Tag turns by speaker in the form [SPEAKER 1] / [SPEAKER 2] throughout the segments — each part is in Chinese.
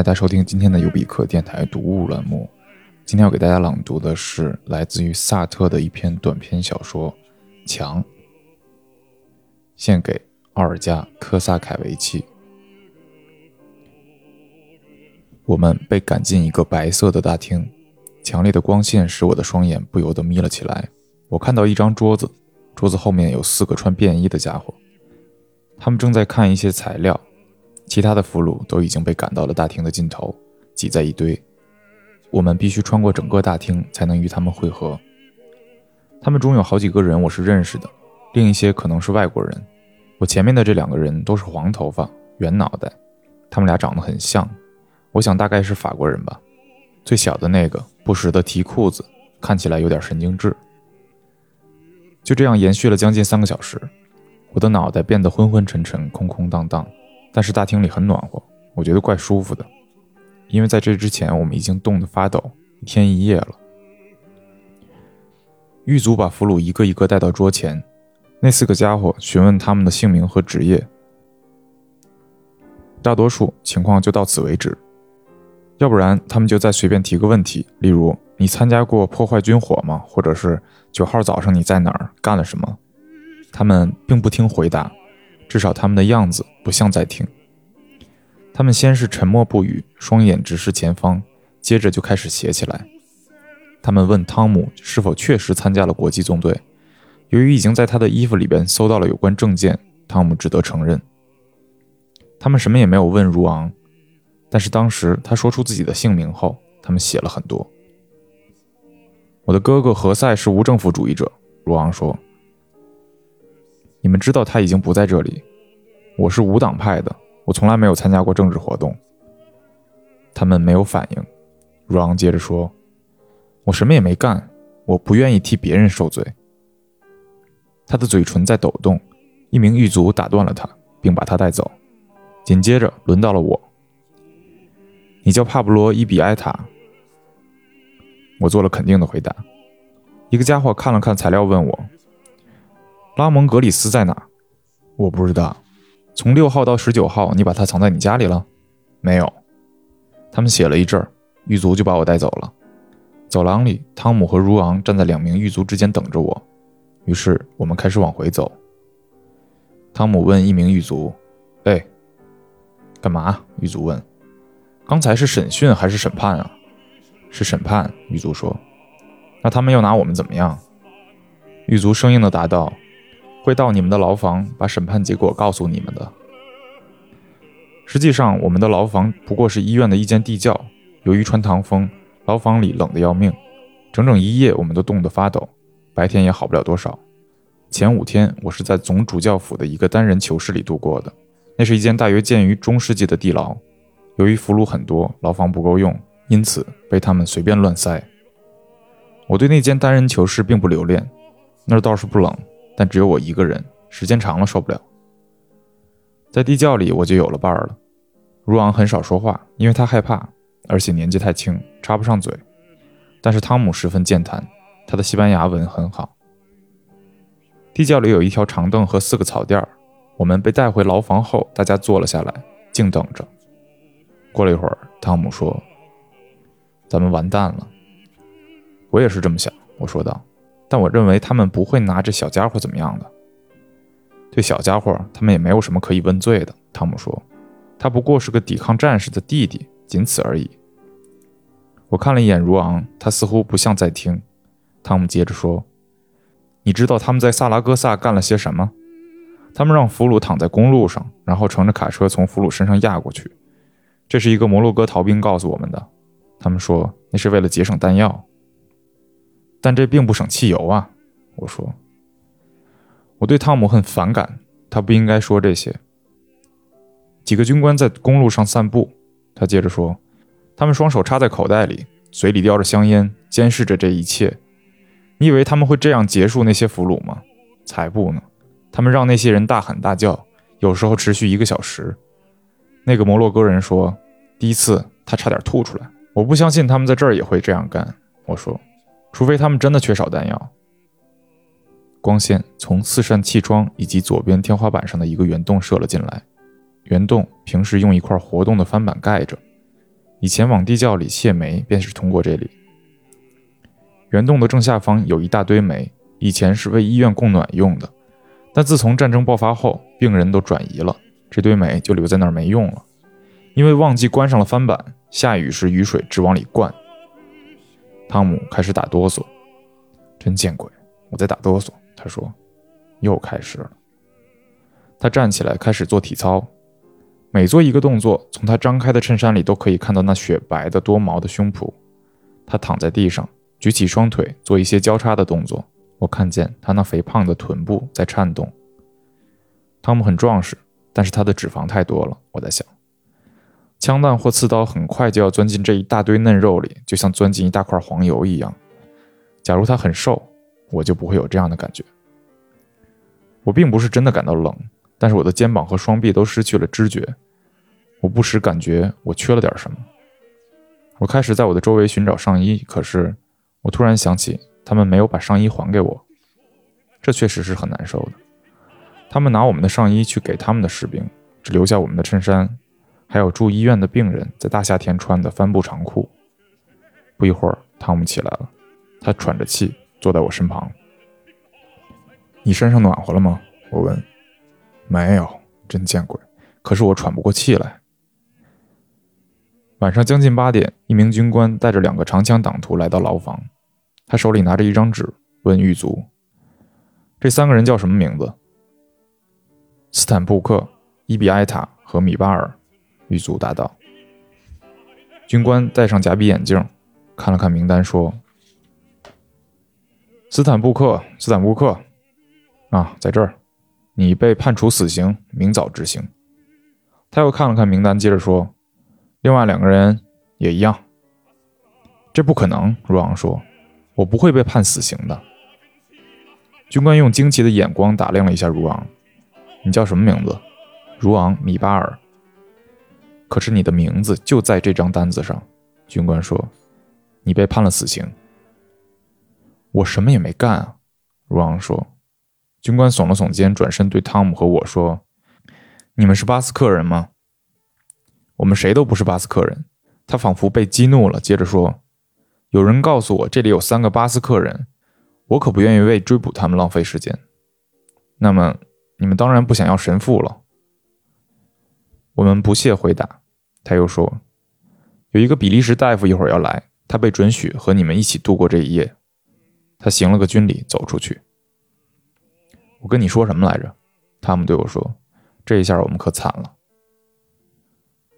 [SPEAKER 1] 大家收听今天的尤比克电台读物栏目。今天要给大家朗读的是来自于萨特的一篇短篇小说《墙》，献给奥尔加·科萨凯维奇。我们被赶进一个白色的大厅，强烈的光线使我的双眼不由得眯了起来。我看到一张桌子，桌子后面有四个穿便衣的家伙，他们正在看一些材料。其他的俘虏都已经被赶到了大厅的尽头，挤在一堆。我们必须穿过整个大厅才能与他们会合。他们中有好几个人我是认识的，另一些可能是外国人。我前面的这两个人都是黄头发、圆脑袋，他们俩长得很像，我想大概是法国人吧。最小的那个不时地提裤子，看起来有点神经质。就这样延续了将近三个小时，我的脑袋变得昏昏沉沉、空空荡荡。但是大厅里很暖和，我觉得怪舒服的，因为在这之前我们已经冻得发抖一天一夜了。狱卒把俘虏一个一个带到桌前，那四个家伙询问他们的姓名和职业，大多数情况就到此为止，要不然他们就再随便提个问题，例如你参加过破坏军火吗？或者是九号早上你在哪儿干了什么？他们并不听回答。至少他们的样子不像在听。他们先是沉默不语，双眼直视前方，接着就开始写起来。他们问汤姆是否确实参加了国际纵队。由于已经在他的衣服里边搜到了有关证件，汤姆只得承认。他们什么也没有问如昂，但是当时他说出自己的姓名后，他们写了很多。我的哥哥何塞是无政府主义者，如昂说。你们知道他已经不在这里。我是无党派的，我从来没有参加过政治活动。他们没有反应。若昂接着说：“我什么也没干，我不愿意替别人受罪。”他的嘴唇在抖动。一名狱卒打断了他，并把他带走。紧接着轮到了我。你叫帕布罗·伊比埃塔。我做了肯定的回答。一个家伙看了看材料，问我。拉蒙格里斯在哪？我不知道。从六号到十九号，你把他藏在你家里了？没有。他们写了一阵，狱卒就把我带走了。走廊里，汤姆和如昂站在两名狱卒之间等着我。于是我们开始往回走。汤姆问一名狱卒：“哎，干嘛？”狱卒问：“刚才是审讯还是审判啊？”“是审判。”狱卒说。“那他们要拿我们怎么样？”狱卒生硬地答道。会到你们的牢房，把审判结果告诉你们的。实际上，我们的牢房不过是医院的一间地窖。由于穿堂风，牢房里冷得要命，整整一夜我们都冻得发抖，白天也好不了多少。前五天，我是在总主教府的一个单人囚室里度过的，那是一间大约建于中世纪的地牢。由于俘虏很多，牢房不够用，因此被他们随便乱塞。我对那间单人囚室并不留恋，那儿倒是不冷。但只有我一个人，时间长了受不了。在地窖里，我就有了伴儿了。如昂很少说话，因为他害怕，而且年纪太轻，插不上嘴。但是汤姆十分健谈，他的西班牙文很好。地窖里有一条长凳和四个草垫儿。我们被带回牢房后，大家坐了下来，静等着。过了一会儿，汤姆说：“咱们完蛋了。”我也是这么想，我说道。但我认为他们不会拿这小家伙怎么样的。对小家伙，他们也没有什么可以问罪的。汤姆说：“他不过是个抵抗战士的弟弟，仅此而已。”我看了一眼如昂，他似乎不像在听。汤姆接着说：“你知道他们在萨拉戈萨干了些什么？他们让俘虏躺在公路上，然后乘着卡车从俘虏身上压过去。这是一个摩洛哥逃兵告诉我们的。他们说那是为了节省弹药。”但这并不省汽油啊！我说，我对汤姆很反感，他不应该说这些。几个军官在公路上散步，他接着说，他们双手插在口袋里，嘴里叼着香烟，监视着这一切。你以为他们会这样结束那些俘虏吗？才不呢！他们让那些人大喊大叫，有时候持续一个小时。那个摩洛哥人说，第一次他差点吐出来。我不相信他们在这儿也会这样干。我说。除非他们真的缺少弹药。光线从四扇气窗以及左边天花板上的一个圆洞射了进来，圆洞平时用一块活动的翻板盖着，以前往地窖里卸煤便是通过这里。圆洞的正下方有一大堆煤，以前是为医院供暖用的，但自从战争爆发后，病人都转移了，这堆煤就留在那儿没用了，因为忘记关上了翻板，下雨时雨水直往里灌。汤姆开始打哆嗦，真见鬼！我在打哆嗦。他说：“又开始了。”他站起来开始做体操，每做一个动作，从他张开的衬衫里都可以看到那雪白的多毛的胸脯。他躺在地上，举起双腿做一些交叉的动作。我看见他那肥胖的臀部在颤动。汤姆很壮实，但是他的脂肪太多了。我在想。枪弹或刺刀很快就要钻进这一大堆嫩肉里，就像钻进一大块黄油一样。假如他很瘦，我就不会有这样的感觉。我并不是真的感到冷，但是我的肩膀和双臂都失去了知觉。我不时感觉我缺了点什么。我开始在我的周围寻找上衣，可是我突然想起他们没有把上衣还给我，这确实是很难受的。他们拿我们的上衣去给他们的士兵，只留下我们的衬衫。还有住医院的病人在大夏天穿的帆布长裤。不一会儿，汤姆起来了，他喘着气坐在我身旁。你身上暖和了吗？我问。没有，真见鬼！可是我喘不过气来。晚上将近八点，一名军官带着两个长枪党徒来到牢房，他手里拿着一张纸，问狱卒：“这三个人叫什么名字？”斯坦布克、伊比埃塔和米巴尔。狱卒答道：“军官戴上假鼻眼镜，看了看名单，说：‘斯坦布克，斯坦布克，啊，在这儿，你被判处死刑，明早执行。’他又看了看名单，接着说：‘另外两个人也一样。’这不可能。”如昂说：“我不会被判死刑的。”军官用惊奇的眼光打量了一下如昂：“你叫什么名字？”“如昂·米巴尔。”可是你的名字就在这张单子上，军官说：“你被判了死刑。”我什么也没干啊，如昂说。军官耸了耸肩，转身对汤姆和我说：“你们是巴斯克人吗？”我们谁都不是巴斯克人。他仿佛被激怒了，接着说：“有人告诉我这里有三个巴斯克人，我可不愿意为追捕他们浪费时间。那么你们当然不想要神父了。”我们不屑回答。他又说：“有一个比利时大夫一会儿要来，他被准许和你们一起度过这一夜。”他行了个军礼，走出去。我跟你说什么来着？汤姆对我说：“这一下我们可惨了。”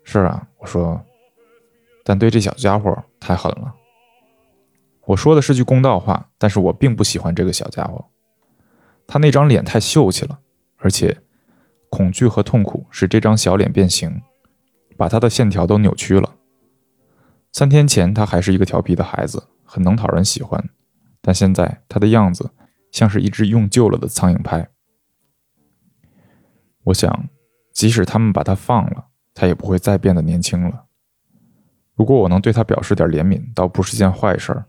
[SPEAKER 1] 是啊，我说，但对这小家伙太狠了。我说的是句公道话，但是我并不喜欢这个小家伙。他那张脸太秀气了，而且恐惧和痛苦使这张小脸变形。把他的线条都扭曲了。三天前，他还是一个调皮的孩子，很能讨人喜欢，但现在他的样子像是一只用旧了的苍蝇拍。我想，即使他们把他放了，他也不会再变得年轻了。如果我能对他表示点怜悯，倒不是件坏事儿。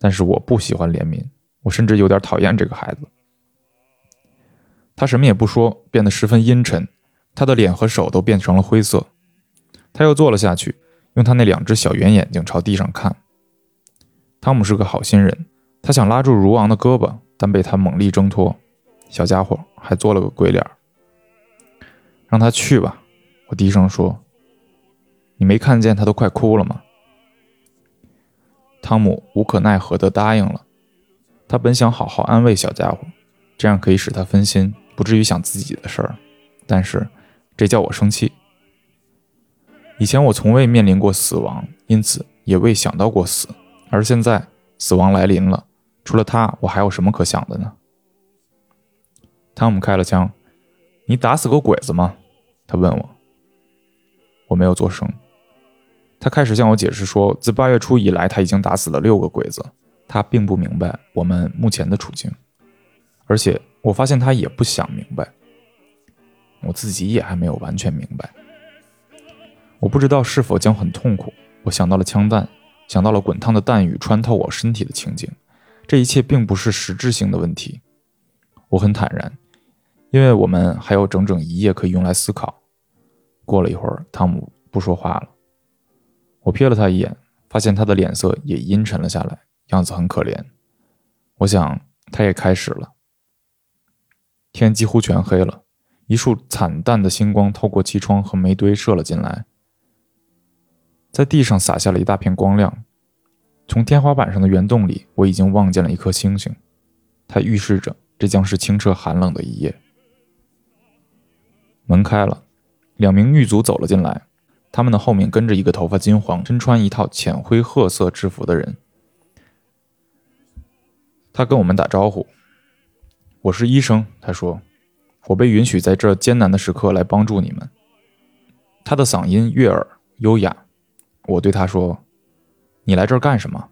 [SPEAKER 1] 但是我不喜欢怜悯，我甚至有点讨厌这个孩子。他什么也不说，变得十分阴沉，他的脸和手都变成了灰色。他又坐了下去，用他那两只小圆眼睛朝地上看。汤姆是个好心人，他想拉住如昂的胳膊，但被他猛力挣脱。小家伙还做了个鬼脸。让他去吧，我低声说。你没看见他都快哭了吗？汤姆无可奈何地答应了。他本想好好安慰小家伙，这样可以使他分心，不至于想自己的事儿。但是这叫我生气。以前我从未面临过死亡，因此也未想到过死。而现在死亡来临了，除了他，我还有什么可想的呢？汤姆开了枪。你打死过鬼子吗？他问我。我没有做声。他开始向我解释说，自八月初以来，他已经打死了六个鬼子。他并不明白我们目前的处境，而且我发现他也不想明白。我自己也还没有完全明白。我不知道是否将很痛苦。我想到了枪弹，想到了滚烫的弹雨穿透我身体的情景。这一切并不是实质性的问题。我很坦然，因为我们还有整整一夜可以用来思考。过了一会儿，汤姆不说话了。我瞥了他一眼，发现他的脸色也阴沉了下来，样子很可怜。我想他也开始了。天几乎全黑了，一束惨淡的星光透过气窗和煤堆射了进来，在地上洒下了一大片光亮。从天花板上的圆洞里，我已经望见了一颗星星，它预示着这将是清澈寒冷的一夜。门开了，两名狱卒走了进来，他们的后面跟着一个头发金黄、身穿一套浅灰褐色制服的人。他跟我们打招呼：“我是医生。”他说：“我被允许在这艰难的时刻来帮助你们。”他的嗓音悦耳优雅。我对他说。你来这儿干什么？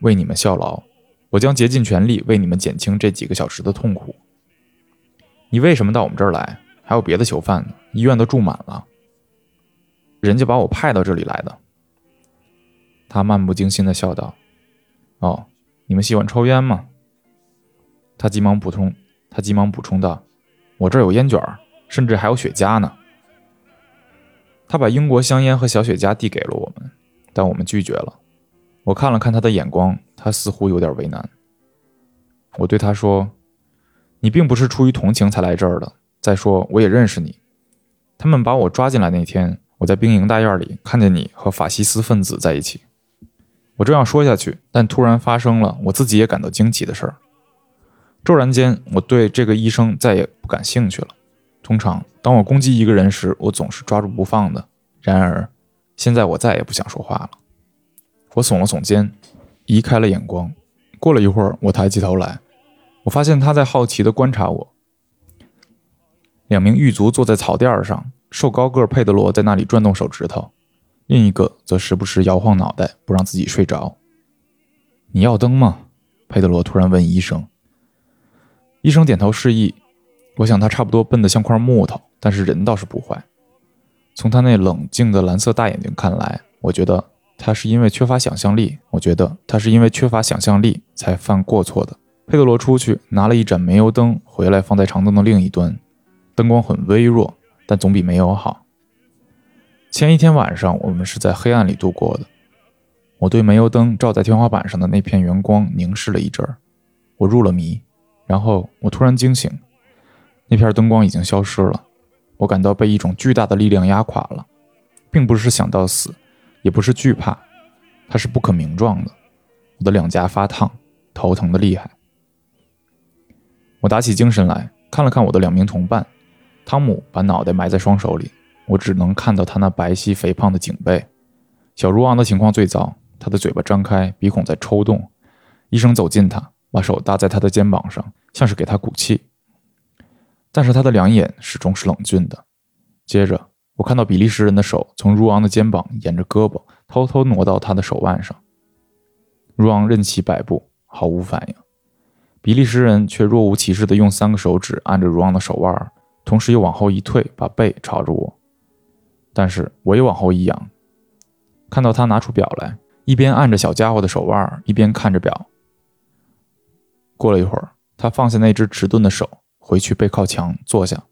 [SPEAKER 1] 为你们效劳，我将竭尽全力为你们减轻这几个小时的痛苦。你为什么到我们这儿来？还有别的囚犯呢，医院都住满了。人家把我派到这里来的。他漫不经心的笑道：“哦，你们喜欢抽烟吗？”他急忙补充，他急忙补充道：“我这儿有烟卷，甚至还有雪茄呢。”他把英国香烟和小雪茄递给了我们。但我们拒绝了。我看了看他的眼光，他似乎有点为难。我对他说：“你并不是出于同情才来这儿的。再说，我也认识你。他们把我抓进来那天，我在兵营大院里看见你和法西斯分子在一起。”我正要说下去，但突然发生了我自己也感到惊奇的事儿。骤然间，我对这个医生再也不感兴趣了。通常，当我攻击一个人时，我总是抓住不放的。然而，现在我再也不想说话了。我耸了耸肩，移开了眼光。过了一会儿，我抬起头来，我发现他在好奇地观察我。两名狱卒坐在草垫上，瘦高个佩德罗在那里转动手指头，另一个则时不时摇晃脑袋，不让自己睡着。你要灯吗？佩德罗突然问医生。医生点头示意。我想他差不多笨得像块木头，但是人倒是不坏。从他那冷静的蓝色大眼睛看来，我觉得他是因为缺乏想象力。我觉得他是因为缺乏想象力才犯过错的。佩德罗出去拿了一盏煤油灯回来，放在长凳的另一端。灯光很微弱，但总比没有好。前一天晚上我们是在黑暗里度过的。我对煤油灯照在天花板上的那片圆光凝视了一阵儿，我入了迷。然后我突然惊醒，那片灯光已经消失了。我感到被一种巨大的力量压垮了，并不是想到死，也不是惧怕，它是不可名状的。我的两颊发烫，头疼的厉害。我打起精神来看了看我的两名同伴，汤姆把脑袋埋在双手里，我只能看到他那白皙肥胖的颈背。小如昂的情况最糟，他的嘴巴张开，鼻孔在抽动。医生走近他，把手搭在他的肩膀上，像是给他鼓气。但是他的两眼始终是冷峻的。接着，我看到比利时人的手从如昂的肩膀沿着胳膊偷偷挪到他的手腕上。如昂任其摆布，毫无反应。比利时人却若无其事地用三个手指按着如昂的手腕，同时又往后一退，把背朝着我。但是我也往后一仰，看到他拿出表来，一边按着小家伙的手腕，一边看着表。过了一会儿，他放下那只迟钝的手。回去背靠墙坐下。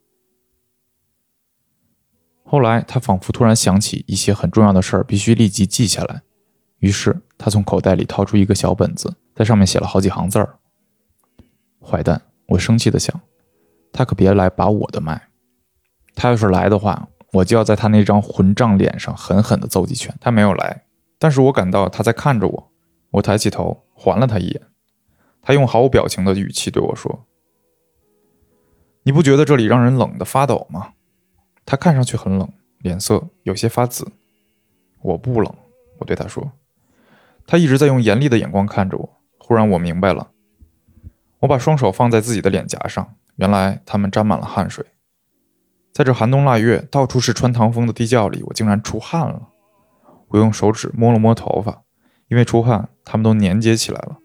[SPEAKER 1] 后来，他仿佛突然想起一些很重要的事儿，必须立即记下来。于是，他从口袋里掏出一个小本子，在上面写了好几行字儿。坏蛋！我生气的想，他可别来把我的脉。他要是来的话，我就要在他那张混账脸上狠狠地揍几拳。他没有来，但是我感到他在看着我。我抬起头，环了他一眼。他用毫无表情的语气对我说。你不觉得这里让人冷得发抖吗？他看上去很冷，脸色有些发紫。我不冷，我对他说。他一直在用严厉的眼光看着我。忽然我明白了。我把双手放在自己的脸颊上，原来他们沾满了汗水。在这寒冬腊月，到处是穿堂风的地窖里，我竟然出汗了。我用手指摸了摸头发，因为出汗，他们都粘结起来了。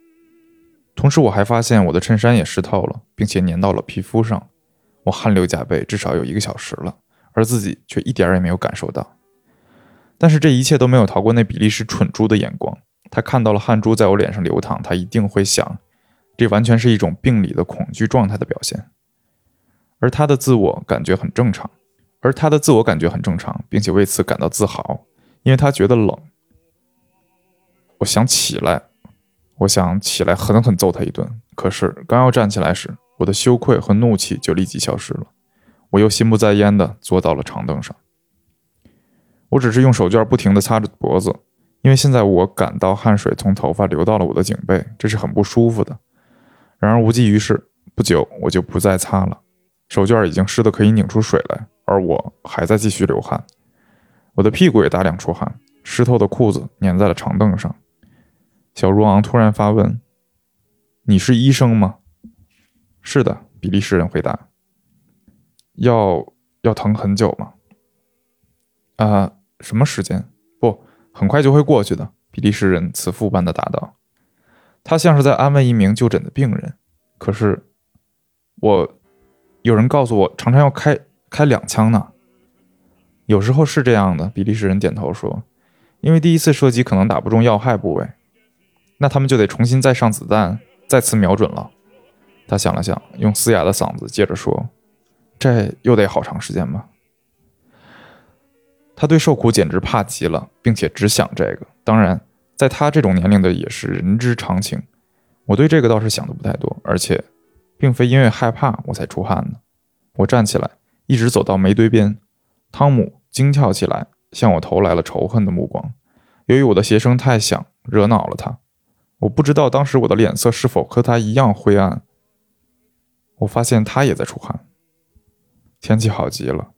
[SPEAKER 1] 同时，我还发现我的衬衫也湿透了，并且粘到了皮肤上。我汗流浃背，至少有一个小时了，而自己却一点儿也没有感受到。但是这一切都没有逃过那比利时蠢猪的眼光。他看到了汗珠在我脸上流淌，他一定会想，这完全是一种病理的恐惧状态的表现。而他的自我感觉很正常，而他的自我感觉很正常，并且为此感到自豪，因为他觉得冷。我想起来，我想起来狠狠揍他一顿。可是刚要站起来时，我的羞愧和怒气就立即消失了。我又心不在焉地坐到了长凳上。我只是用手绢不停地擦着脖子，因为现在我感到汗水从头发流到了我的颈背，这是很不舒服的。然而无济于事，不久我就不再擦了。手绢已经湿得可以拧出水来，而我还在继续流汗。我的屁股也大量出汗，湿透的裤子粘在了长凳上。小如昂突然发问：“你是医生吗？”“是的。”比利时人回答。“要要疼很久吗？”“啊，什么时间？不，很快就会过去的。”比利时人慈父般的答道。他像是在安慰一名就诊的病人。可是，我。有人告诉我，常常要开开两枪呢。有时候是这样的，比利时人点头说：“因为第一次射击可能打不中要害部位，那他们就得重新再上子弹，再次瞄准了。”他想了想，用嘶哑的嗓子接着说：“这又得好长时间吧？”他对受苦简直怕极了，并且只想这个。当然，在他这种年龄的也是人之常情。我对这个倒是想的不太多，而且。并非因为害怕我才出汗的。我站起来，一直走到煤堆边。汤姆惊跳起来，向我投来了仇恨的目光。由于我的鞋声太响，惹恼了他。我不知道当时我的脸色是否和他一样灰暗。我发现他也在出汗。天气好极了，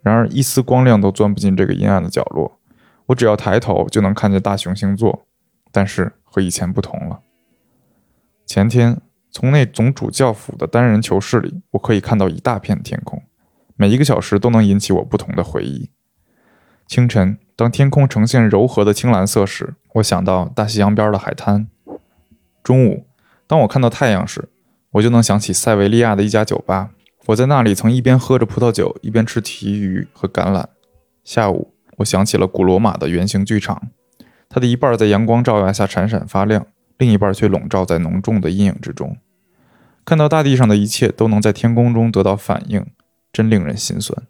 [SPEAKER 1] 然而一丝光亮都钻不进这个阴暗的角落。我只要抬头就能看见大熊星座，但是和以前不同了。前天。从那总主教府的单人囚室里，我可以看到一大片天空，每一个小时都能引起我不同的回忆。清晨，当天空呈现柔和的青蓝色时，我想到大西洋边的海滩；中午，当我看到太阳时，我就能想起塞维利亚的一家酒吧，我在那里曾一边喝着葡萄酒，一边吃提鱼和橄榄。下午，我想起了古罗马的圆形剧场，它的一半在阳光照耀下闪闪发亮。另一半却笼罩在浓重的阴影之中，看到大地上的一切都能在天空中得到反应，真令人心酸。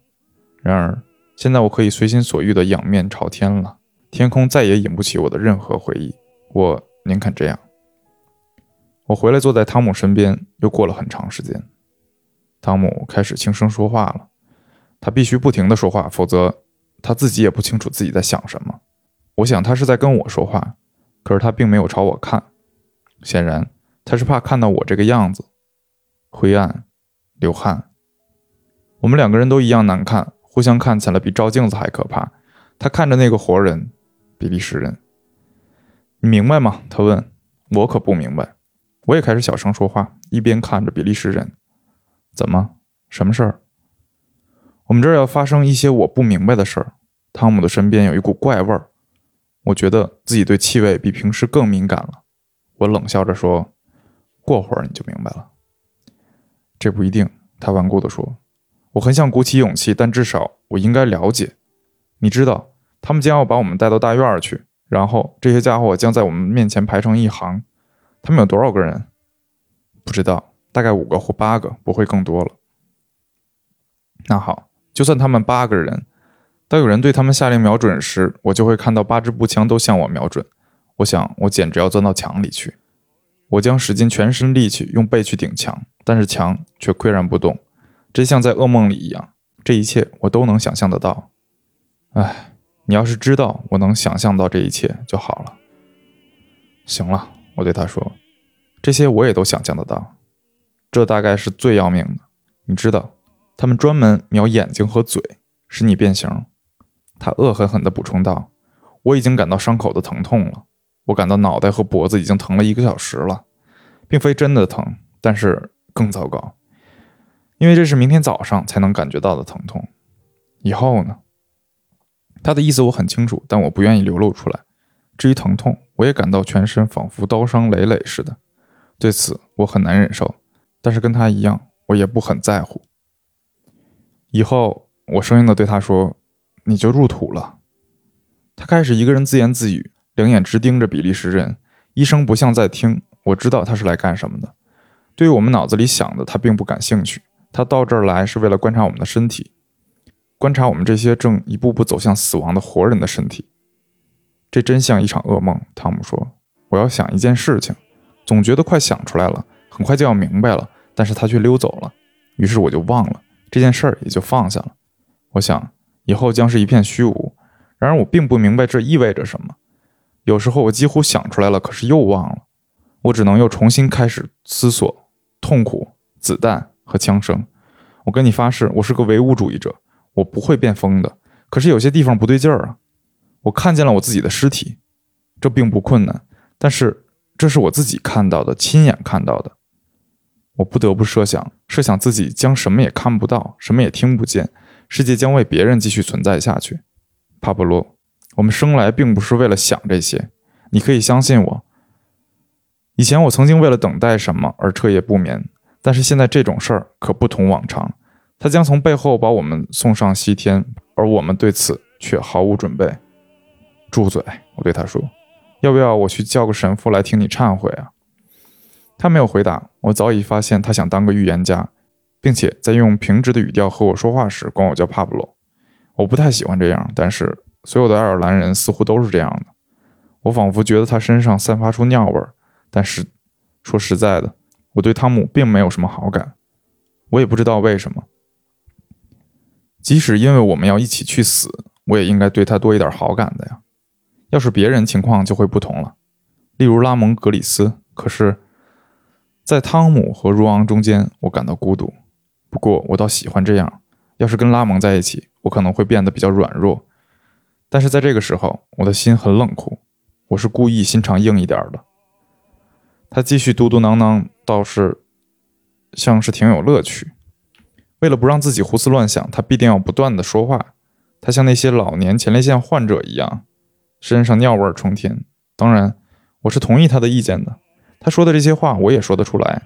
[SPEAKER 1] 然而，现在我可以随心所欲地仰面朝天了，天空再也引不起我的任何回忆。我宁肯这样。我回来坐在汤姆身边，又过了很长时间。汤姆开始轻声说话了，他必须不停地说话，否则他自己也不清楚自己在想什么。我想他是在跟我说话，可是他并没有朝我看。显然，他是怕看到我这个样子，灰暗、流汗。我们两个人都一样难看，互相看起来比照镜子还可怕。他看着那个活人，比利时人。你明白吗？他问。我可不明白。我也开始小声说话，一边看着比利时人。怎么？什么事儿？我们这儿要发生一些我不明白的事儿。汤姆的身边有一股怪味儿，我觉得自己对气味比平时更敏感了。我冷笑着说：“过会儿你就明白了。”这不一定，他顽固地说：“我很想鼓起勇气，但至少我应该了解。你知道，他们将要把我们带到大院去，然后这些家伙将在我们面前排成一行。他们有多少个人？不知道，大概五个或八个，不会更多了。那好，就算他们八个人，当有人对他们下令瞄准时，我就会看到八支步枪都向我瞄准。”我想，我简直要钻到墙里去。我将使尽全身力气，用背去顶墙，但是墙却岿然不动，真像在噩梦里一样。这一切我都能想象得到。唉，你要是知道我能想象到这一切就好了。行了，我对他说，这些我也都想象得到。这大概是最要命的。你知道，他们专门瞄眼睛和嘴，使你变形。他恶狠狠地补充道：“我已经感到伤口的疼痛了。”我感到脑袋和脖子已经疼了一个小时了，并非真的疼，但是更糟糕，因为这是明天早上才能感觉到的疼痛。以后呢？他的意思我很清楚，但我不愿意流露出来。至于疼痛，我也感到全身仿佛刀伤累累似的，对此我很难忍受。但是跟他一样，我也不很在乎。以后，我生硬地对他说：“你就入土了。”他开始一个人自言自语。两眼直盯着比利时人，医生不像在听。我知道他是来干什么的。对于我们脑子里想的，他并不感兴趣。他到这儿来是为了观察我们的身体，观察我们这些正一步步走向死亡的活人的身体。这真像一场噩梦。汤姆说：“我要想一件事情，总觉得快想出来了，很快就要明白了，但是他却溜走了。于是我就忘了这件事儿，也就放下了。我想以后将是一片虚无。然而我并不明白这意味着什么。有时候我几乎想出来了，可是又忘了。我只能又重新开始思索痛苦、子弹和枪声。我跟你发誓，我是个唯物主义者，我不会变疯的。可是有些地方不对劲儿啊！我看见了我自己的尸体，这并不困难，但是这是我自己看到的，亲眼看到的。我不得不设想，设想自己将什么也看不到，什么也听不见，世界将为别人继续存在下去。帕布洛，我们生来并不是为了想这些，你可以相信我。以前我曾经为了等待什么而彻夜不眠，但是现在这种事儿可不同往常，他将从背后把我们送上西天，而我们对此却毫无准备。住嘴！我对他说：“要不要我去叫个神父来听你忏悔啊？”他没有回答。我早已发现他想当个预言家，并且在用平直的语调和我说话时，管我叫帕布罗。我不太喜欢这样，但是所有的爱尔兰人似乎都是这样的。我仿佛觉得他身上散发出尿味儿。但是，说实在的，我对汤姆并没有什么好感。我也不知道为什么。即使因为我们要一起去死，我也应该对他多一点好感的呀。要是别人，情况就会不同了。例如拉蒙·格里斯。可是，在汤姆和如昂中间，我感到孤独。不过，我倒喜欢这样。要是跟拉蒙在一起，我可能会变得比较软弱。但是在这个时候，我的心很冷酷。我是故意心肠硬一点的。他继续嘟嘟囔囔，倒是像是挺有乐趣。为了不让自己胡思乱想，他必定要不断的说话。他像那些老年前列腺患者一样。身上尿味冲天，当然，我是同意他的意见的。他说的这些话，我也说得出来。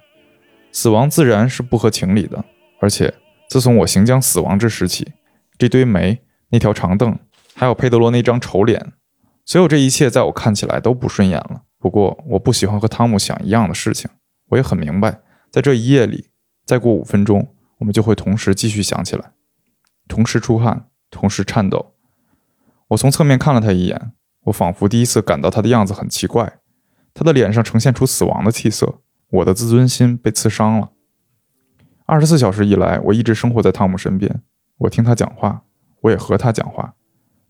[SPEAKER 1] 死亡自然是不合情理的，而且自从我行将死亡之时起，这堆煤、那条长凳，还有佩德罗那张丑脸，所有这一切在我看起来都不顺眼了。不过，我不喜欢和汤姆想一样的事情。我也很明白，在这一夜里，再过五分钟，我们就会同时继续想起来，同时出汗，同时颤抖。我从侧面看了他一眼。我仿佛第一次感到他的样子很奇怪，他的脸上呈现出死亡的气色。我的自尊心被刺伤了。二十四小时以来，我一直生活在汤姆身边，我听他讲话，我也和他讲话，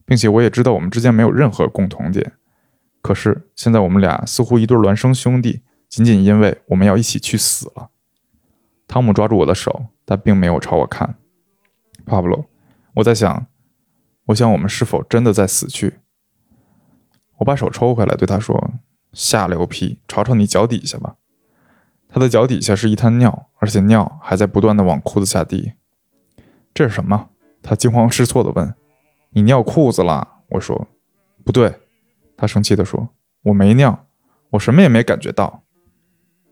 [SPEAKER 1] 并且我也知道我们之间没有任何共同点。可是现在我们俩似乎一对孪生兄弟，仅仅因为我们要一起去死了。汤姆抓住我的手，但并没有朝我看。帕布罗，我在想，我想我们是否真的在死去？我把手抽回来，对他说：“下流皮，瞅瞅你脚底下吧。”他的脚底下是一滩尿，而且尿还在不断的往裤子下滴。这是什么？他惊慌失措地问。“你尿裤子啦？”我说。“不对。”他生气地说。“我没尿，我什么也没感觉到。”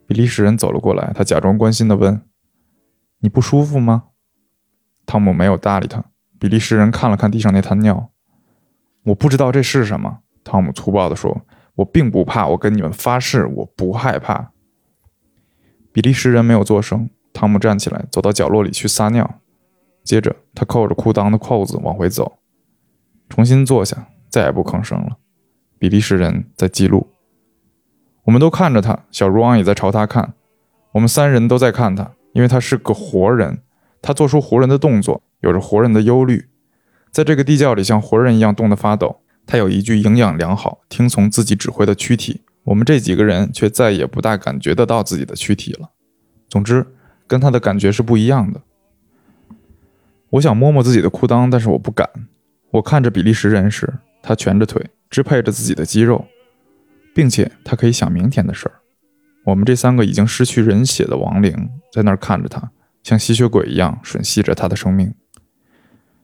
[SPEAKER 1] 比利时人走了过来，他假装关心地问：“你不舒服吗？”汤姆没有搭理他。比利时人看了看地上那滩尿，“我不知道这是什么。”汤姆粗暴地说：“我并不怕，我跟你们发誓，我不害怕。”比利时人没有作声。汤姆站起来，走到角落里去撒尿，接着他扣着裤裆的扣子往回走，重新坐下，再也不吭声了。比利时人在记录。我们都看着他，小如昂也在朝他看。我们三人都在看他，因为他是个活人，他做出活人的动作，有着活人的忧虑，在这个地窖里像活人一样冻得发抖。他有一具营养良好、听从自己指挥的躯体，我们这几个人却再也不大感觉得到自己的躯体了。总之，跟他的感觉是不一样的。我想摸摸自己的裤裆，但是我不敢。我看着比利时人时，他蜷着腿，支配着自己的肌肉，并且他可以想明天的事儿。我们这三个已经失去人血的亡灵在那儿看着他，像吸血鬼一样吮吸着他的生命。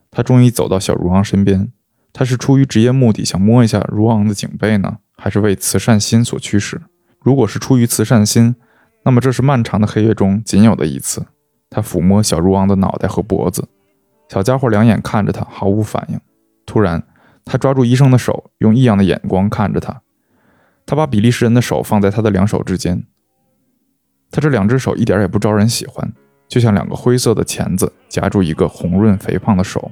[SPEAKER 1] 他终于走到小如昂身边。他是出于职业目的想摸一下如昂的颈背呢，还是为慈善心所驱使？如果是出于慈善心，那么这是漫长的黑夜中仅有的一次。他抚摸小如昂的脑袋和脖子，小家伙两眼看着他，毫无反应。突然，他抓住医生的手，用异样的眼光看着他。他把比利时人的手放在他的两手之间。他这两只手一点也不招人喜欢，就像两个灰色的钳子夹住一个红润肥胖的手。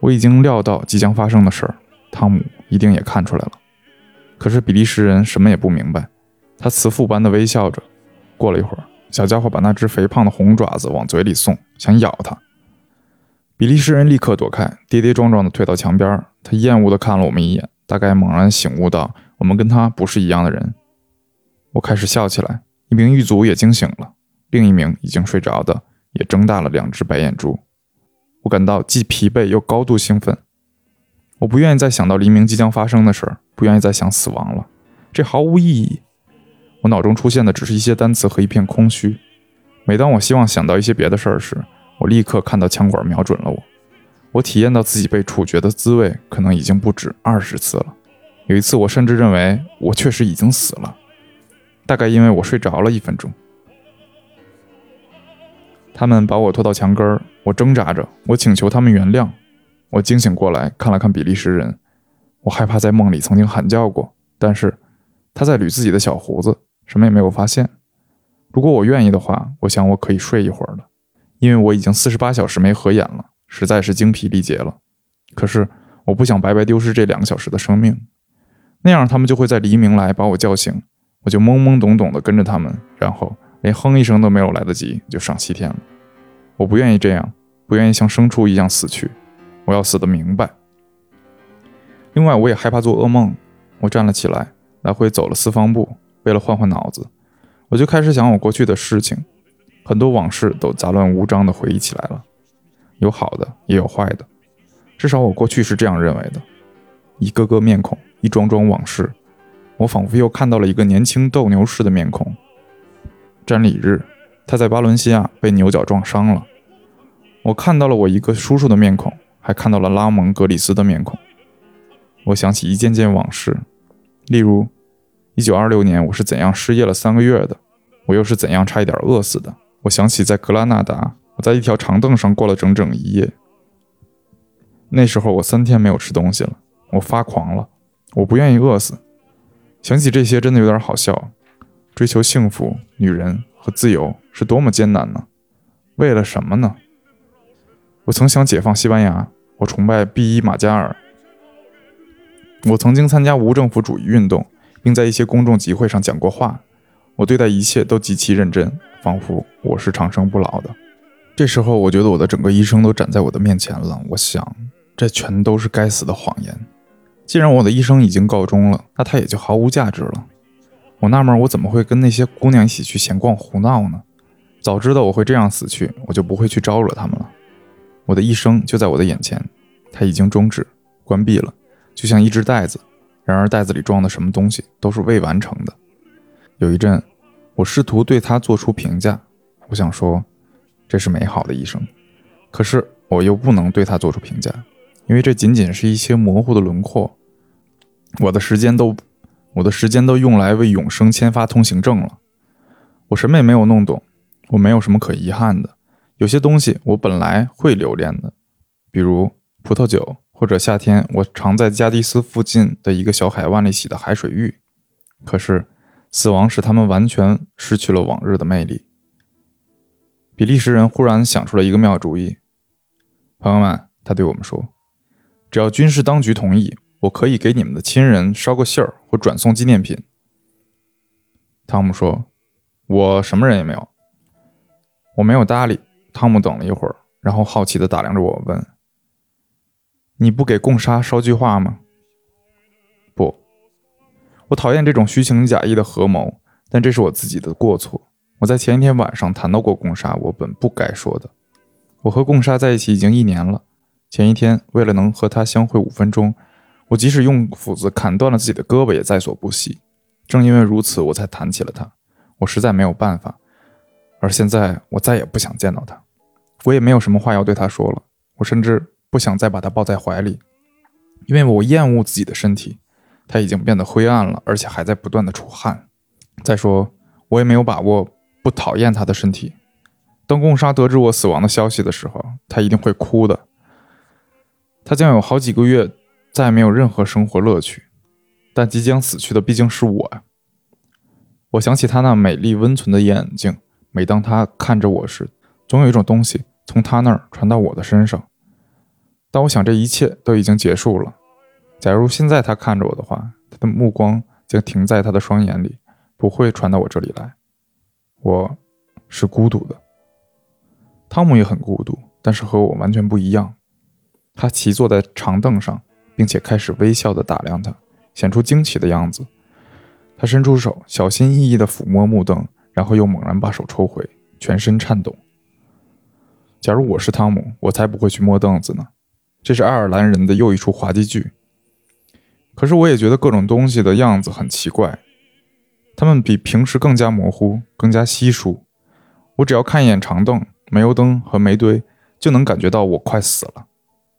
[SPEAKER 1] 我已经料到即将发生的事儿，汤姆一定也看出来了。可是比利时人什么也不明白，他慈父般的微笑着。过了一会儿，小家伙把那只肥胖的红爪子往嘴里送，想咬他。比利时人立刻躲开，跌跌撞撞地退到墙边。他厌恶地看了我们一眼，大概猛然醒悟到我们跟他不是一样的人。我开始笑起来，一名狱卒也惊醒了，另一名已经睡着的也睁大了两只白眼珠。我感到既疲惫又高度兴奋。我不愿意再想到黎明即将发生的事儿，不愿意再想死亡了，这毫无意义。我脑中出现的只是一些单词和一片空虚。每当我希望想到一些别的事儿时，我立刻看到枪管瞄准了我。我体验到自己被处决的滋味，可能已经不止二十次了。有一次，我甚至认为我确实已经死了，大概因为我睡着了一分钟。他们把我拖到墙根儿，我挣扎着，我请求他们原谅。我惊醒过来，看了看比利时人，我害怕在梦里曾经喊叫过，但是他在捋自己的小胡子，什么也没有发现。如果我愿意的话，我想我可以睡一会儿了，因为我已经四十八小时没合眼了，实在是精疲力竭了。可是我不想白白丢失这两个小时的生命，那样他们就会在黎明来把我叫醒，我就懵懵懂懂地跟着他们，然后连哼一声都没有来得及就上西天了。我不愿意这样，不愿意像牲畜一样死去。我要死得明白。另外，我也害怕做噩梦。我站了起来，来回走了四方步，为了换换脑子，我就开始想我过去的事情。很多往事都杂乱无章地回忆起来了，有好的，也有坏的。至少我过去是这样认为的。一个个面孔，一桩桩往事，我仿佛又看到了一个年轻斗牛士的面孔。詹里日，他在巴伦西亚被牛角撞伤了。我看到了我一个叔叔的面孔。还看到了拉蒙格里斯的面孔，我想起一件件往事，例如，一九二六年我是怎样失业了三个月的，我又是怎样差一点饿死的。我想起在格拉纳达，我在一条长凳上过了整整一夜。那时候我三天没有吃东西了，我发狂了，我不愿意饿死。想起这些真的有点好笑。追求幸福、女人和自由是多么艰难呢？为了什么呢？我曾想解放西班牙。我崇拜毕伊·马加尔。我曾经参加无政府主义运动，并在一些公众集会上讲过话。我对待一切都极其认真，仿佛我是长生不老的。这时候，我觉得我的整个一生都展在我的面前了。我想，这全都是该死的谎言。既然我的一生已经告终了，那它也就毫无价值了。我纳闷，我怎么会跟那些姑娘一起去闲逛胡闹呢？早知道我会这样死去，我就不会去招惹他们了。我的一生就在我的眼前，它已经终止、关闭了，就像一只袋子。然而袋子里装的什么东西都是未完成的。有一阵，我试图对它做出评价，我想说，这是美好的一生。可是我又不能对它做出评价，因为这仅仅是一些模糊的轮廓。我的时间都，我的时间都用来为永生签发通行证了。我什么也没有弄懂，我没有什么可遗憾的。有些东西我本来会留恋的，比如葡萄酒，或者夏天我常在加的斯附近的一个小海湾里洗的海水浴。可是，死亡使他们完全失去了往日的魅力。比利时人忽然想出了一个妙主意，朋友们，他对我们说：“只要军事当局同意，我可以给你们的亲人捎个信儿或转送纪念品。”汤姆说：“我什么人也没有。”我没有搭理。汤姆等了一会儿，然后好奇地打量着我，问：“你不给贡沙捎句话吗？”“不，我讨厌这种虚情假意的合谋，但这是我自己的过错。我在前一天晚上谈到过贡沙，我本不该说的。我和贡沙在一起已经一年了。前一天，为了能和他相会五分钟，我即使用斧子砍断了自己的胳膊也在所不惜。正因为如此，我才谈起了他。我实在没有办法，而现在我再也不想见到他。”我也没有什么话要对他说了，我甚至不想再把他抱在怀里，因为我厌恶自己的身体，它已经变得灰暗了，而且还在不断的出汗。再说，我也没有把握不讨厌他的身体。当贡沙得知我死亡的消息的时候，他一定会哭的。他将有好几个月再没有任何生活乐趣，但即将死去的毕竟是我呀。我想起他那美丽温存的眼睛，每当他看着我时。总有一种东西从他那儿传到我的身上。但我想这一切都已经结束了，假如现在他看着我的话，他的目光将停在他的双眼里，不会传到我这里来。我是孤独的。汤姆也很孤独，但是和我完全不一样。他骑坐在长凳上，并且开始微笑地打量他，显出惊奇的样子。他伸出手，小心翼翼地抚摸木凳，然后又猛然把手抽回，全身颤抖。假如我是汤姆，我才不会去摸凳子呢。这是爱尔兰人的又一出滑稽剧。可是我也觉得各种东西的样子很奇怪，它们比平时更加模糊，更加稀疏。我只要看一眼长凳、煤油灯和煤堆，就能感觉到我快死了。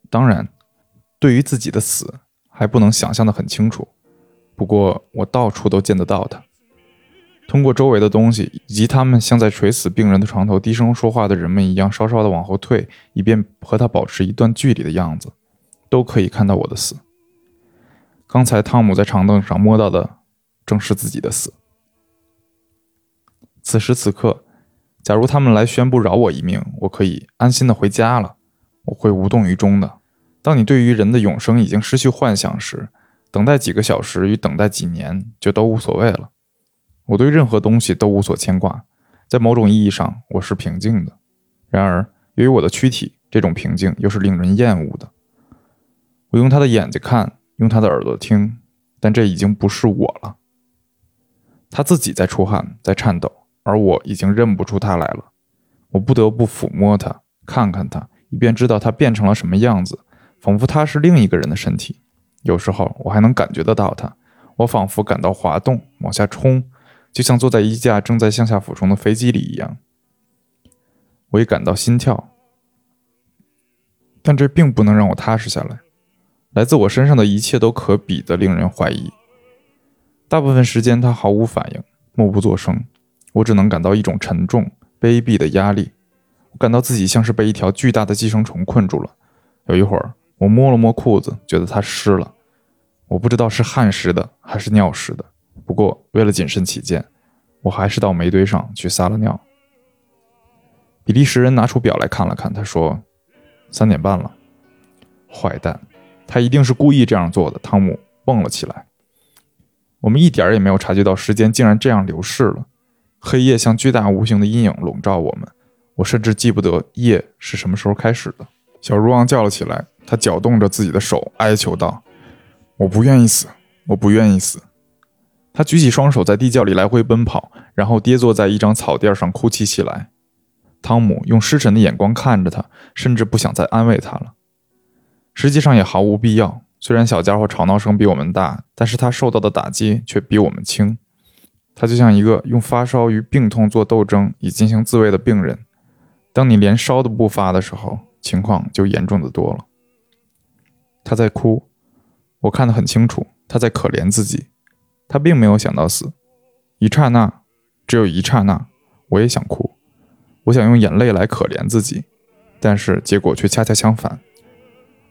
[SPEAKER 1] 当然，对于自己的死还不能想象的很清楚。不过我到处都见得到他。通过周围的东西，以及他们像在垂死病人的床头低声说话的人们一样，稍稍的往后退，以便和他保持一段距离的样子，都可以看到我的死。刚才汤姆在长凳上摸到的，正是自己的死。此时此刻，假如他们来宣布饶我一命，我可以安心的回家了，我会无动于衷的。当你对于人的永生已经失去幻想时，等待几个小时与等待几年就都无所谓了。我对任何东西都无所牵挂，在某种意义上，我是平静的。然而，由于我的躯体，这种平静又是令人厌恶的。我用他的眼睛看。用他的耳朵听，但这已经不是我了。他自己在出汗，在颤抖，而我已经认不出他来了。我不得不抚摸他，看看他，以便知道他变成了什么样子，仿佛他是另一个人的身体。有时候我还能感觉得到他，我仿佛感到滑动，往下冲，就像坐在一架正在向下俯冲的飞机里一样。我也感到心跳，但这并不能让我踏实下来。来自我身上的一切都可比的令人怀疑。大部分时间他毫无反应，默不作声。我只能感到一种沉重、卑鄙的压力。我感到自己像是被一条巨大的寄生虫困住了。有一会儿，我摸了摸裤子，觉得它湿了。我不知道是汗湿的还是尿湿的。不过为了谨慎起见，我还是到煤堆上去撒了尿。比利时人拿出表来看了看，他说：“三点半了。”坏蛋。他一定是故意这样做的。汤姆蹦了起来。我们一点也没有察觉到时间竟然这样流逝了。黑夜像巨大无形的阴影笼罩我们。我甚至记不得夜是什么时候开始的。小如昂叫了起来，他搅动着自己的手，哀求道：“我不愿意死，我不愿意死。”他举起双手在地窖里来回奔跑，然后跌坐在一张草垫上哭泣起来。汤姆用失神的眼光看着他，甚至不想再安慰他了。实际上也毫无必要。虽然小家伙吵闹声比我们大，但是他受到的打击却比我们轻。他就像一个用发烧与病痛做斗争以进行自卫的病人。当你连烧都不发的时候，情况就严重的多了。他在哭，我看得很清楚，他在可怜自己。他并没有想到死。一刹那，只有一刹那，我也想哭，我想用眼泪来可怜自己，但是结果却恰恰相反。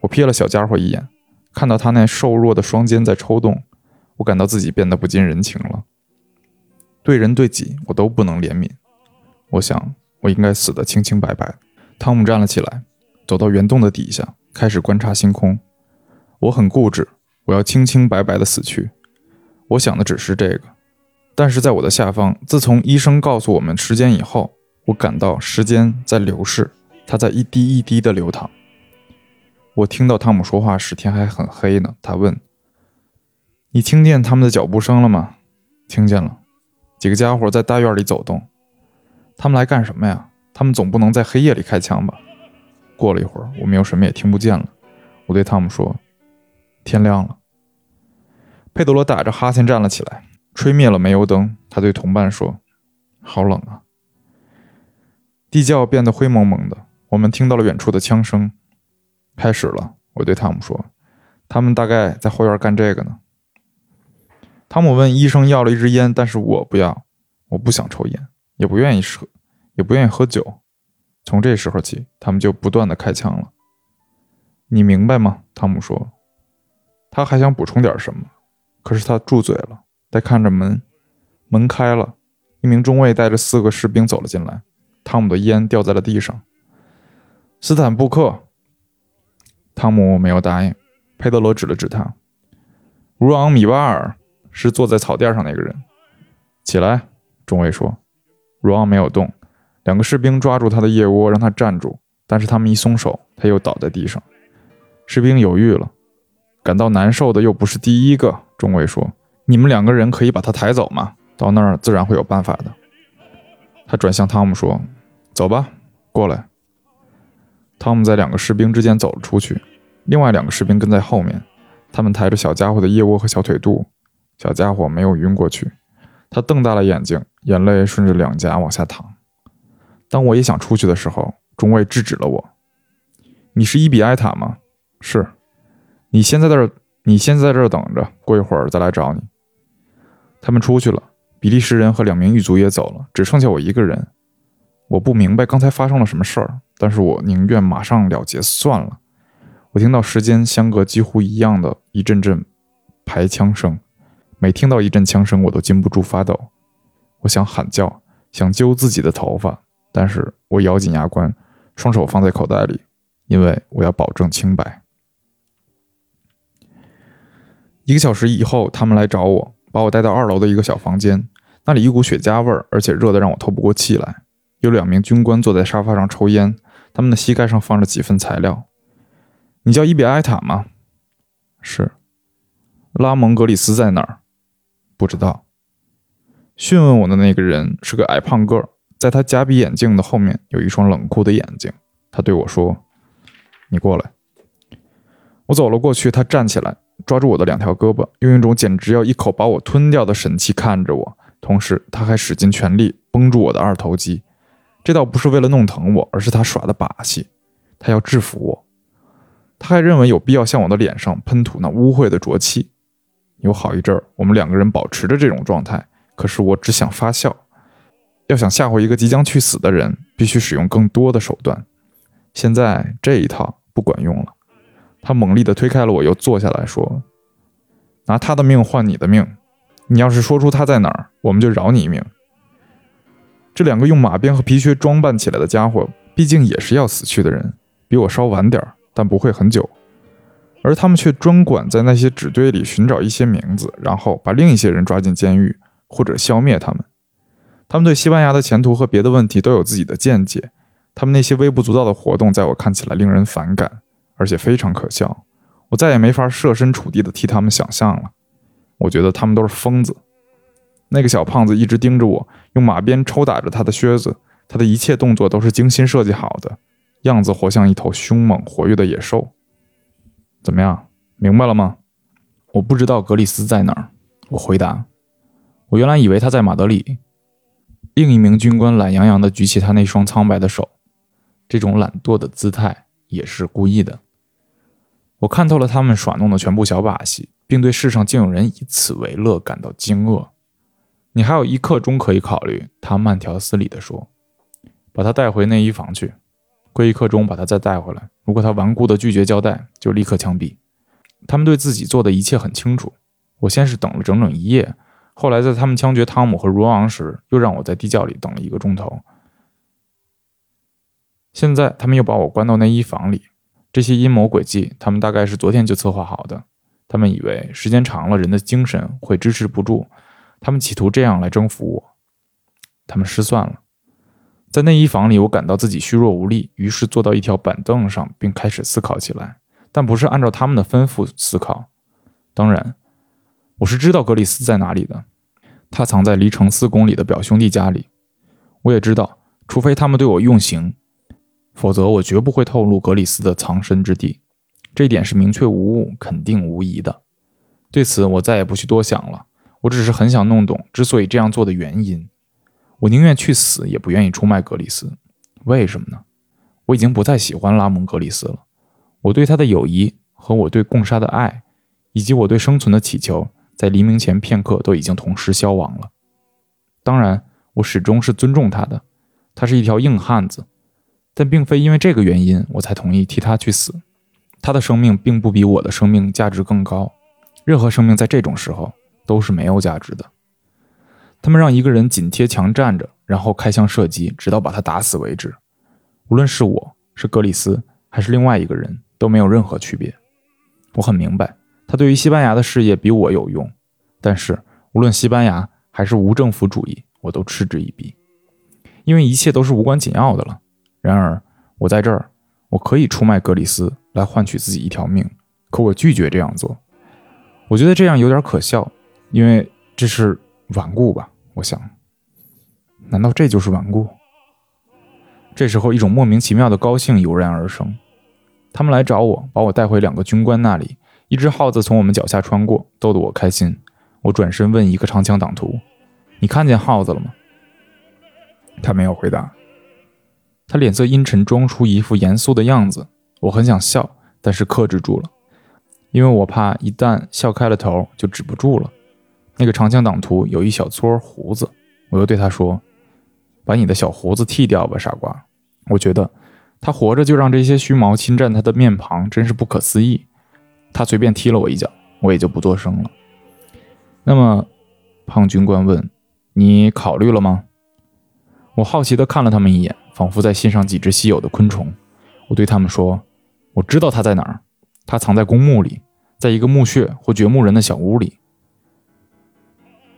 [SPEAKER 1] 我瞥了小家伙一眼，看到他那瘦弱的双肩在抽动，我感到自己变得不近人情了。对人对己，我都不能怜悯。我想，我应该死得清清白白。汤姆站了起来，走到圆洞的底下，开始观察星空。我很固执，我要清清白白的死去。我想的只是这个。但是在我的下方，自从医生告诉我们时间以后，我感到时间在流逝，它在一滴一滴的流淌。我听到汤姆说话时，天还很黑呢。他问：“你听见他们的脚步声了吗？”“听见了，几个家伙在大院里走动。他们来干什么呀？他们总不能在黑夜里开枪吧？”过了一会儿，我们又什么也听不见了。我对汤姆说：“天亮了。”佩德罗打着哈欠站了起来，吹灭了煤油灯。他对同伴说：“好冷啊。”地窖变得灰蒙蒙的。我们听到了远处的枪声。开始了，我对汤姆说：“他们大概在后院干这个呢。”汤姆问医生要了一支烟，但是我不要，我不想抽烟，也不愿意喝，也不愿意喝酒。从这时候起，他们就不断的开枪了。你明白吗？汤姆说。他还想补充点什么，可是他住嘴了。再看着门，门开了，一名中尉带着四个士兵走了进来。汤姆的烟掉在了地上。斯坦布克。汤姆没有答应。佩德罗指了指他：“如昂米巴尔是坐在草垫上那个人。起来，中尉说。如昂没有动。两个士兵抓住他的腋窝，让他站住，但是他们一松手，他又倒在地上。士兵犹豫了，感到难受的又不是第一个。中尉说：“你们两个人可以把他抬走吗？到那儿自然会有办法的。”他转向汤姆说：“走吧，过来。”汤姆在两个士兵之间走了出去，另外两个士兵跟在后面。他们抬着小家伙的腋窝和小腿肚，小家伙没有晕过去。他瞪大了眼睛，眼泪顺着两颊往下淌。当我也想出去的时候，中尉制止了我：“你是伊比埃塔吗？是。你先在这儿，你先在这儿等着，过一会儿再来找你。”他们出去了，比利时人和两名狱卒也走了，只剩下我一个人。我不明白刚才发生了什么事儿，但是我宁愿马上了结算了。我听到时间相隔几乎一样的一阵阵排枪声，每听到一阵枪声，我都禁不住发抖。我想喊叫，想揪自己的头发。但是我咬紧牙关，双手放在口袋里，因为我要保证清白。一个小时以后，他们来找我，把我带到二楼的一个小房间，那里一股雪茄味儿，而且热得让我透不过气来。有两名军官坐在沙发上抽烟，他们的膝盖上放着几份材料。你叫伊比埃塔吗？是。拉蒙格里斯在哪儿？不知道。讯问我的那个人是个矮胖个儿。在他夹鼻眼镜的后面有一双冷酷的眼睛。他对我说：“你过来。”我走了过去。他站起来，抓住我的两条胳膊，用一种简直要一口把我吞掉的神气看着我。同时，他还使尽全力绷住我的二头肌。这倒不是为了弄疼我，而是他耍的把戏。他要制服我。他还认为有必要向我的脸上喷吐那污秽的浊气。有好一阵儿，我们两个人保持着这种状态。可是我只想发笑。要想吓唬一个即将去死的人，必须使用更多的手段。现在这一套不管用了。他猛力地推开了我，又坐下来说：“拿他的命换你的命。你要是说出他在哪儿，我们就饶你一命。”这两个用马鞭和皮靴装扮起来的家伙，毕竟也是要死去的人，比我稍晚点儿，但不会很久。而他们却专管在那些纸堆里寻找一些名字，然后把另一些人抓进监狱，或者消灭他们。他们对西班牙的前途和别的问题都有自己的见解。他们那些微不足道的活动，在我看起来令人反感，而且非常可笑。我再也没法设身处地的替他们想象了。我觉得他们都是疯子。那个小胖子一直盯着我，用马鞭抽打着他的靴子。他的一切动作都是精心设计好的，样子活像一头凶猛活跃的野兽。怎么样，明白了吗？我不知道格里斯在哪儿。我回答。我原来以为他在马德里。另一名军官懒洋洋地举起他那双苍白的手，这种懒惰的姿态也是故意的。我看透了他们耍弄的全部小把戏，并对世上竟有人以此为乐感到惊愕。你还有一刻钟可以考虑，他慢条斯理地说：“把他带回内衣房去，过一刻钟把他再带回来。如果他顽固地拒绝交代，就立刻枪毙。”他们对自己做的一切很清楚。我先是等了整整一夜。后来，在他们枪决汤姆和如昂时，又让我在地窖里等了一个钟头。现在，他们又把我关到内衣房里。这些阴谋诡计，他们大概是昨天就策划好的。他们以为时间长了，人的精神会支持不住。他们企图这样来征服我。他们失算了。在内衣房里，我感到自己虚弱无力，于是坐到一条板凳上，并开始思考起来，但不是按照他们的吩咐思考。当然。我是知道格里斯在哪里的，他藏在离城四公里的表兄弟家里。我也知道，除非他们对我用刑，否则我绝不会透露格里斯的藏身之地。这一点是明确无误、肯定无疑的。对此，我再也不去多想了。我只是很想弄懂之所以这样做的原因。我宁愿去死，也不愿意出卖格里斯。为什么呢？我已经不再喜欢拉蒙·格里斯了。我对他的友谊和我对贡沙的爱，以及我对生存的祈求。在黎明前片刻都已经同时消亡了。当然，我始终是尊重他的，他是一条硬汉子，但并非因为这个原因我才同意替他去死。他的生命并不比我的生命价值更高。任何生命在这种时候都是没有价值的。他们让一个人紧贴墙站着，然后开枪射击，直到把他打死为止。无论是我是格里斯还是另外一个人，都没有任何区别。我很明白。他对于西班牙的事业比我有用，但是无论西班牙还是无政府主义，我都嗤之以鼻，因为一切都是无关紧要的了。然而，我在这儿，我可以出卖格里斯来换取自己一条命，可我拒绝这样做。我觉得这样有点可笑，因为这是顽固吧？我想，难道这就是顽固？这时候，一种莫名其妙的高兴油然而生。他们来找我，把我带回两个军官那里。一只耗子从我们脚下穿过，逗得我开心。我转身问一个长枪党徒：“你看见耗子了吗？”他没有回答。他脸色阴沉，装出一副严肃的样子。我很想笑，但是克制住了，因为我怕一旦笑开了头就止不住了。那个长枪党徒有一小撮胡子，我又对他说：“把你的小胡子剃掉吧，傻瓜。”我觉得他活着就让这些须毛侵占他的面庞，真是不可思议。他随便踢了我一脚，我也就不作声了。那么，胖军官问：“你考虑了吗？”我好奇地看了他们一眼，仿佛在欣赏几只稀有的昆虫。我对他们说：“我知道他在哪儿，他藏在公墓里，在一个墓穴或掘墓人的小屋里。”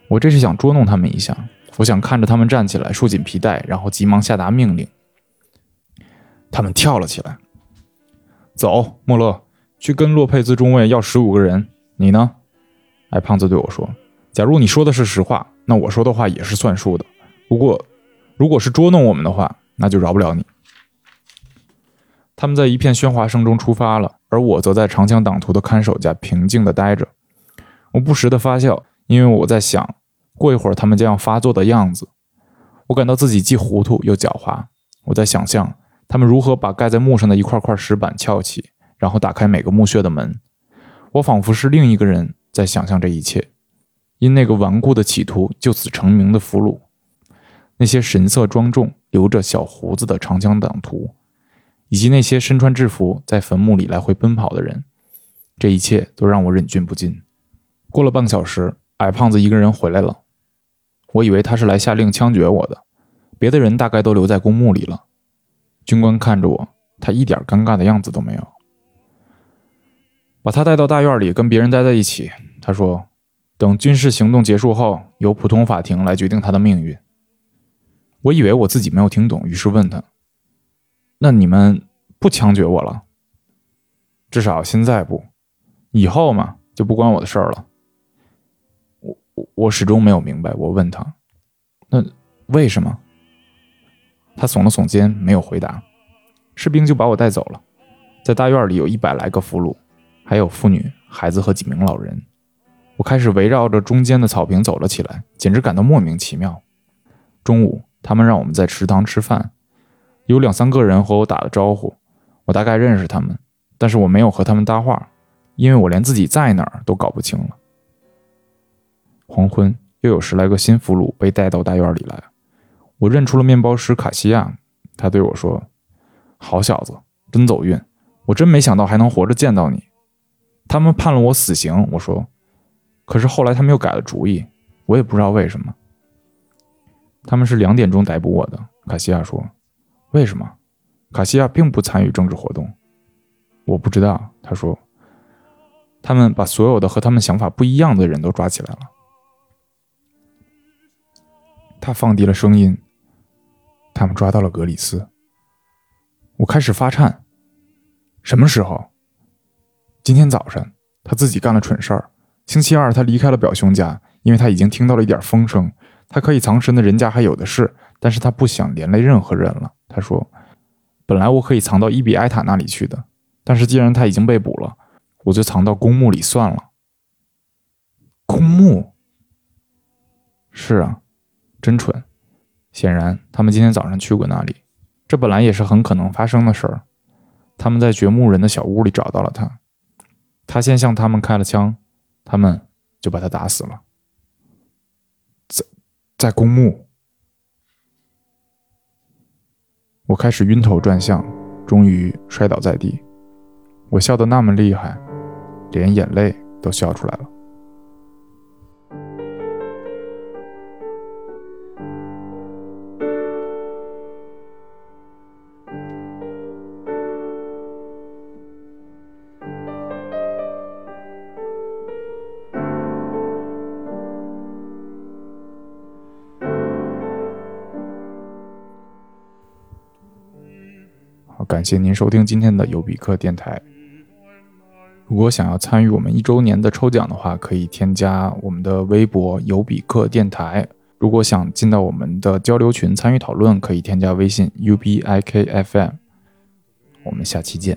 [SPEAKER 1] 我这是想捉弄他们一下，我想看着他们站起来，束紧皮带，然后急忙下达命令。他们跳了起来。走，莫勒，去跟洛佩兹中尉要十五个人。你呢？矮胖子对我说：“假如你说的是实话，那我说的话也是算数的。不过，如果是捉弄我们的话，那就饶不了你。”他们在一片喧哗声中出发了，而我则在长枪党徒的看守下平静地待着。我不时地发笑，因为我在想，过一会儿他们将要发作的样子。我感到自己既糊涂又狡猾。我在想象。他们如何把盖在墓上的一块块石板撬起，然后打开每个墓穴的门？我仿佛是另一个人在想象这一切。因那个顽固的企图就此成名的俘虏，那些神色庄重、留着小胡子的长枪党徒，以及那些身穿制服在坟墓里来回奔跑的人，这一切都让我忍俊不禁。过了半个小时，矮胖子一个人回来了。我以为他是来下令枪决我的，别的人大概都留在公墓里了。军官看着我，他一点尴尬的样子都没有。把他带到大院里，跟别人待在一起。他说：“等军事行动结束后，由普通法庭来决定他的命运。”我以为我自己没有听懂，于是问他：“那你们不枪决我了？至少现在不，以后嘛，就不关我的事儿了。”我我我始终没有明白。我问他：“那为什么？”他耸了耸肩，没有回答。士兵就把我带走了。在大院里有一百来个俘虏，还有妇女、孩子和几名老人。我开始围绕着中间的草坪走了起来，简直感到莫名其妙。中午，他们让我们在池塘吃饭，有两三个人和我打了招呼，我大概认识他们，但是我没有和他们搭话，因为我连自己在哪儿都搞不清了。黄昏，又有十来个新俘虏被带到大院里来。我认出了面包师卡西亚，他对我说：“好小子，真走运！我真没想到还能活着见到你。”他们判了我死刑，我说：“可是后来他们又改了主意，我也不知道为什么。”他们是两点钟逮捕我的，卡西亚说：“为什么？”卡西亚并不参与政治活动，我不知道。他说：“他们把所有的和他们想法不一样的人都抓起来了。”他放低了声音。他们抓到了格里斯，我开始发颤。什么时候？今天早晨，他自己干了蠢事儿。星期二，他离开了表兄家，因为他已经听到了一点风声。他可以藏身的人家还有的是，但是他不想连累任何人了。他说：“本来我可以藏到伊比埃塔那里去的，但是既然他已经被捕了，我就藏到公墓里算了。”公墓？是啊，真蠢。显然，他们今天早上去过那里。这本来也是很可能发生的事儿。他们在掘墓人的小屋里找到了他，他先向他们开了枪，他们就把他打死了。在公墓，我开始晕头转向，终于摔倒在地。我笑得那么厉害，连眼泪都笑出来了。
[SPEAKER 2] 感谢您收听今天的尤比克电台。如果想要参与我们一周年的抽奖的话，可以添加我们的微博“尤比克电台”。如果想进到我们的交流群参与讨论，可以添加微信 “ubikfm”。我们下期见。